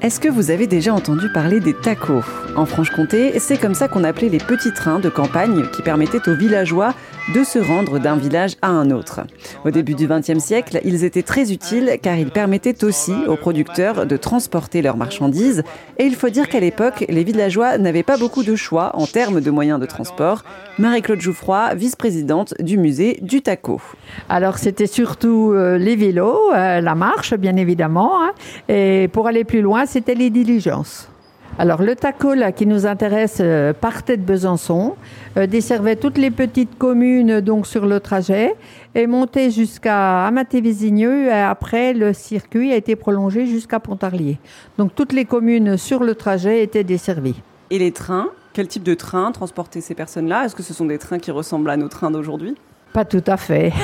Est-ce que vous avez déjà entendu parler des tacos? En Franche-Comté, c'est comme ça qu'on appelait les petits trains de campagne qui permettaient aux villageois de se rendre d'un village à un autre. Au début du XXe siècle, ils étaient très utiles car ils permettaient aussi aux producteurs de transporter leurs marchandises. Et il faut dire qu'à l'époque, les villageois n'avaient pas beaucoup de choix en termes de moyens de transport. Marie-Claude Jouffroy, vice-présidente du musée du taco. Alors c'était surtout euh, les vélos, euh, la marche bien évidemment, hein. et pour aller plus loin, c'était les diligences. Alors le taco qui nous intéresse euh, partait de Besançon, euh, desservait toutes les petites communes donc sur le trajet et montait jusqu'à Amaté-Vésigneux. Et après, le circuit a été prolongé jusqu'à Pontarlier. Donc toutes les communes sur le trajet étaient desservies. Et les trains? Quel type de train transportaient ces personnes-là? Est-ce que ce sont des trains qui ressemblent à nos trains d'aujourd'hui? Pas tout à fait.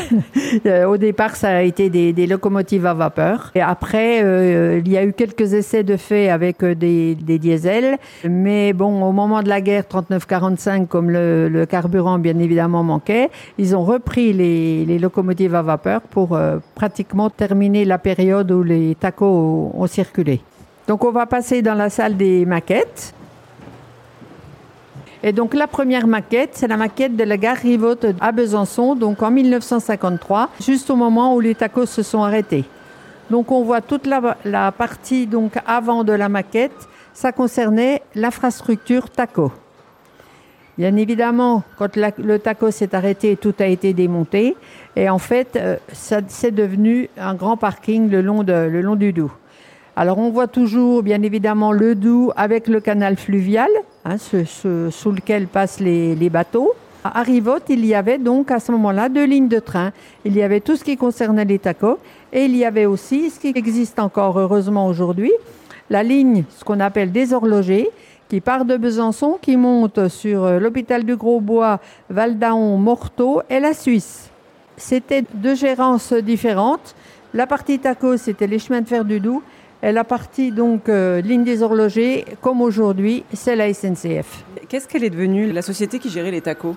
Euh, au départ, ça a été des, locomotives à vapeur. Et après, euh, il y a eu quelques essais de fait avec euh, des, diesels. Mais bon, au moment de la guerre 39-45, comme le, carburant bien évidemment manquait, ils ont repris les, locomotives à vapeur pour pratiquement terminer la période où les tacos ont circulé. Donc on va passer dans la salle des maquettes. Et donc la première maquette, c'est la maquette de la gare Rivote à Besançon, donc en 1953, juste au moment où les tacos se sont arrêtés. Donc on voit toute la, partie donc avant de la maquette, ça concernait l'infrastructure taco. Bien évidemment, quand le taco s'est arrêté, tout a été démonté. Et en fait, euh, c'est devenu un grand parking le long, le long du Doubs. Alors on voit toujours bien évidemment le Doubs avec le canal fluvial, hein, sous lequel passent les, bateaux. À Rivotte, il y avait donc à ce moment-là deux lignes de train. Il y avait tout ce qui concernait les tacos et il y avait aussi ce qui existe encore heureusement aujourd'hui, la ligne, ce qu'on appelle des horlogers, qui part de Besançon, qui monte sur euh, l'hôpital du Gros-Bois, Val-d'Aon, Morteau et la Suisse. C'était deux gérances différentes. La partie tacos, c'était les chemins de fer du Doubs la partie donc euh, ligne des horlogers, comme aujourd'hui, c'est la SNCF. Qu'est-ce qu'elle est devenue, la société qui gérait les tacos?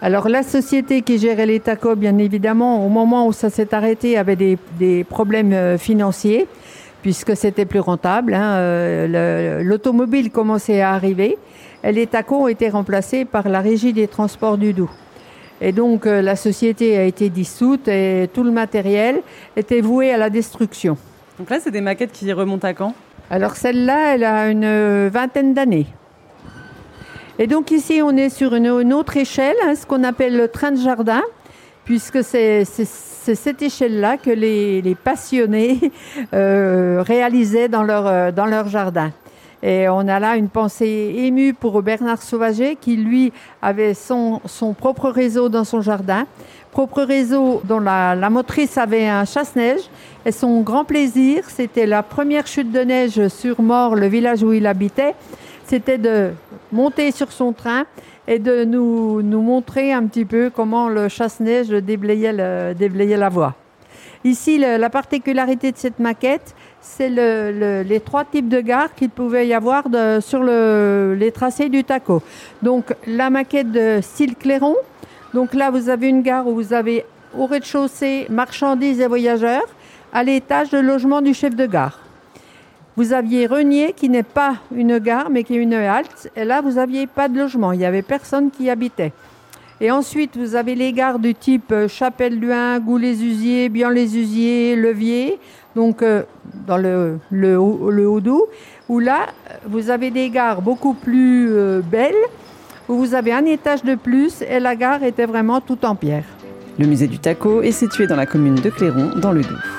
Alors la société qui gérait les tacos, bien évidemment, au moment où ça s'est arrêté, avait des, problèmes euh, financiers, puisque c'était plus rentable. Hein, euh, l'automobile commençait à arriver, et les tacos ont été remplacés par la régie des transports du Doubs. Et donc la société a été dissoute et tout le matériel était voué à la destruction. Donc là, c'est des maquettes qui remontent à quand? Alors celle-là, elle a une vingtaine d'années. Et donc ici, on est sur une, autre échelle, hein, ce qu'on appelle le train de jardin, puisque c'est cette échelle-là que les, passionnés euh, réalisaient dans leur, euh, dans leur jardin. Et on a là une pensée émue pour Bernard Sauvager, qui lui avait son, son propre réseau dans son jardin propre réseau dont la, motrice avait un chasse-neige. Et son grand plaisir, c'était la première chute de neige sur Mort, le village où il habitait, c'était de monter sur son train et de nous, nous montrer un petit peu comment le chasse-neige déblayait, la voie. Ici, la particularité de cette maquette, c'est les trois types de gares qu'il pouvait y avoir sur les tracés du taco. Donc la maquette de style Clairon, donc là, vous avez une gare où vous avez au rez-de-chaussée marchandises et voyageurs, à l'étage le logement du chef de gare. Vous aviez Renier qui n'est pas une gare mais qui est une halte. Et là, vous n'aviez pas de logement. Il n'y avait personne qui y habitait. Et ensuite, vous avez les gares du type euh, Chapelle-Luin, Goulet-les-Usiers, Bian-les-Usiers, Levier, donc euh, dans le Haut-Doubs, où là, vous avez des gares beaucoup plus euh, belles où vous avez un étage de plus et la gare était vraiment tout en pierre. Le musée du Taco est situé dans la commune de Cléron, dans le Doubs.